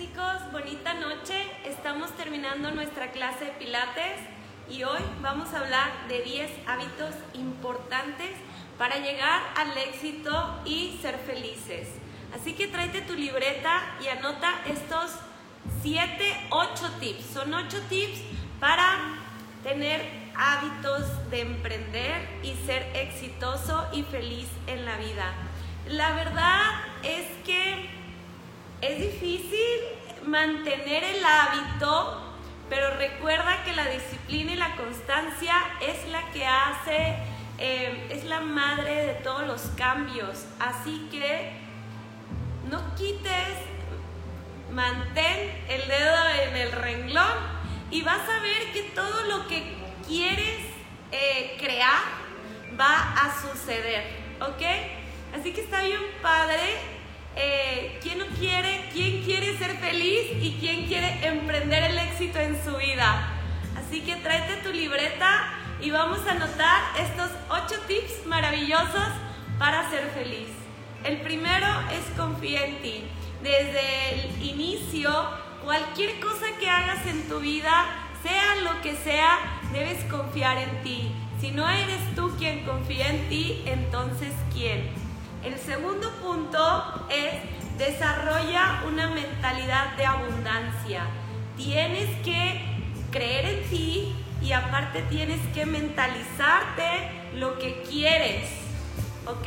chicos, bonita noche. Estamos terminando nuestra clase de Pilates y hoy vamos a hablar de 10 hábitos importantes para llegar al éxito y ser felices. Así que tráete tu libreta y anota estos 7, 8 tips. Son 8 tips para tener hábitos de emprender y ser exitoso y feliz en la vida. La verdad es que es difícil mantener el hábito, pero recuerda que la disciplina y la constancia es la que hace, eh, es la madre de todos los cambios. Así que no quites, mantén el dedo en el renglón y vas a ver que todo lo que quieres eh, crear va a suceder, ¿ok? Así que está bien padre eh, quién no quiere, quién quiere ser feliz y quién quiere emprender el éxito en su vida. Así que tráete tu libreta y vamos a anotar estos ocho tips maravillosos para ser feliz. El primero es confía en ti. Desde el inicio, cualquier cosa que hagas en tu vida, sea lo que sea, debes confiar en ti. Si no eres tú quien confía en ti, entonces ¿quién? El segundo punto es desarrolla una mentalidad de abundancia. Tienes que creer en ti y aparte tienes que mentalizarte lo que quieres. ¿Ok?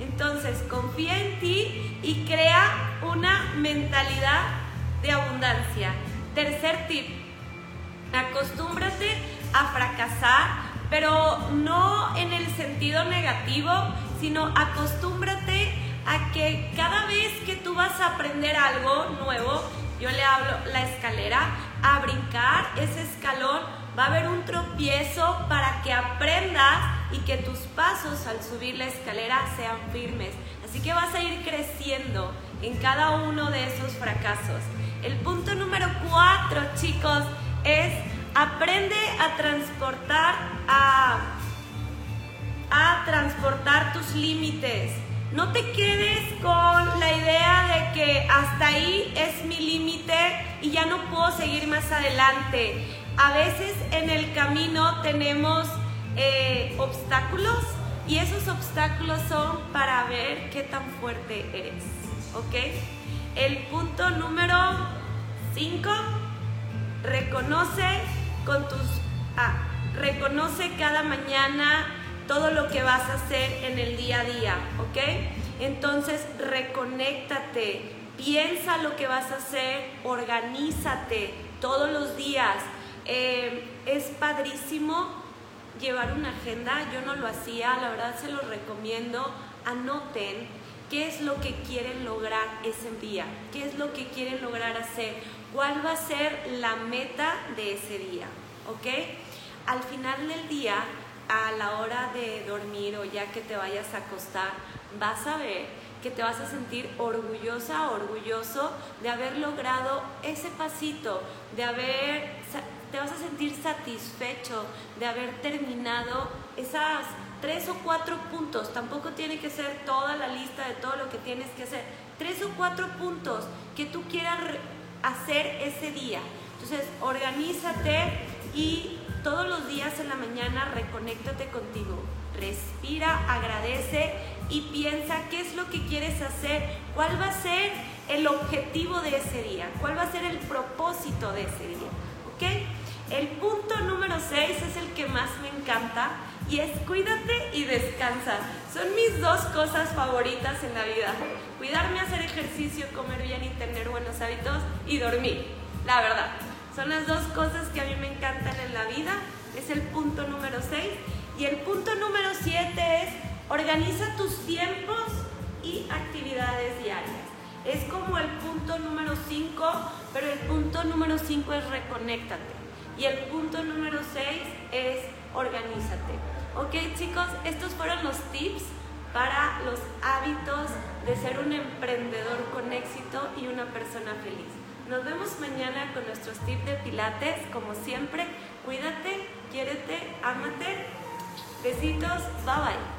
Entonces confía en ti y crea una mentalidad de abundancia. Tercer tip, acostúmbrate a fracasar, pero no en el sentido negativo, sino acostúmbrate a que cada vez que tú vas a aprender algo nuevo, yo le hablo la escalera, a brincar ese escalón, va a haber un tropiezo para que aprendas y que tus pasos al subir la escalera sean firmes. Así que vas a ir creciendo en cada uno de esos fracasos. El punto número cuatro, chicos, es aprende a transportar a a transportar tus límites. No te quedes con la idea de que hasta ahí es mi límite y ya no puedo seguir más adelante. A veces en el camino tenemos eh, obstáculos y esos obstáculos son para ver qué tan fuerte eres. ¿Ok? El punto número 5, reconoce con tus... Ah, reconoce cada mañana todo lo que vas a hacer en el día a día, ¿ok? Entonces, reconéctate, piensa lo que vas a hacer, organízate todos los días. Eh, es padrísimo llevar una agenda, yo no lo hacía, la verdad se lo recomiendo, anoten qué es lo que quieren lograr ese día, qué es lo que quieren lograr hacer, cuál va a ser la meta de ese día, ¿ok? Al final del día a la hora de dormir o ya que te vayas a acostar, vas a ver que te vas a sentir orgullosa, orgulloso de haber logrado ese pasito, de haber, te vas a sentir satisfecho de haber terminado esas tres o cuatro puntos. Tampoco tiene que ser toda la lista de todo lo que tienes que hacer. Tres o cuatro puntos que tú quieras hacer ese día. Entonces, organízate y todos los días en la mañana reconéctate contigo. Respira, agradece y piensa qué es lo que quieres hacer, cuál va a ser el objetivo de ese día, cuál va a ser el propósito de ese día. ¿Ok? El punto número 6 es el que más me encanta y es cuídate y descansa. Son mis dos cosas favoritas en la vida. Cuidarme, hacer ejercicio, comer bien y tener buenos hábitos y dormir. La verdad. Son las dos cosas que a mí me encantan en la vida. Es el punto número 6. Y el punto número 7 es organiza tus tiempos y actividades diarias. Es como el punto número 5, pero el punto número 5 es reconéctate. Y el punto número 6 es organízate. Ok chicos, estos fueron los tips para los hábitos de ser un emprendedor con éxito y una persona feliz. Nos vemos mañana con nuestros tips de pilates. Como siempre, cuídate, quiérete, ámate. Besitos, bye bye.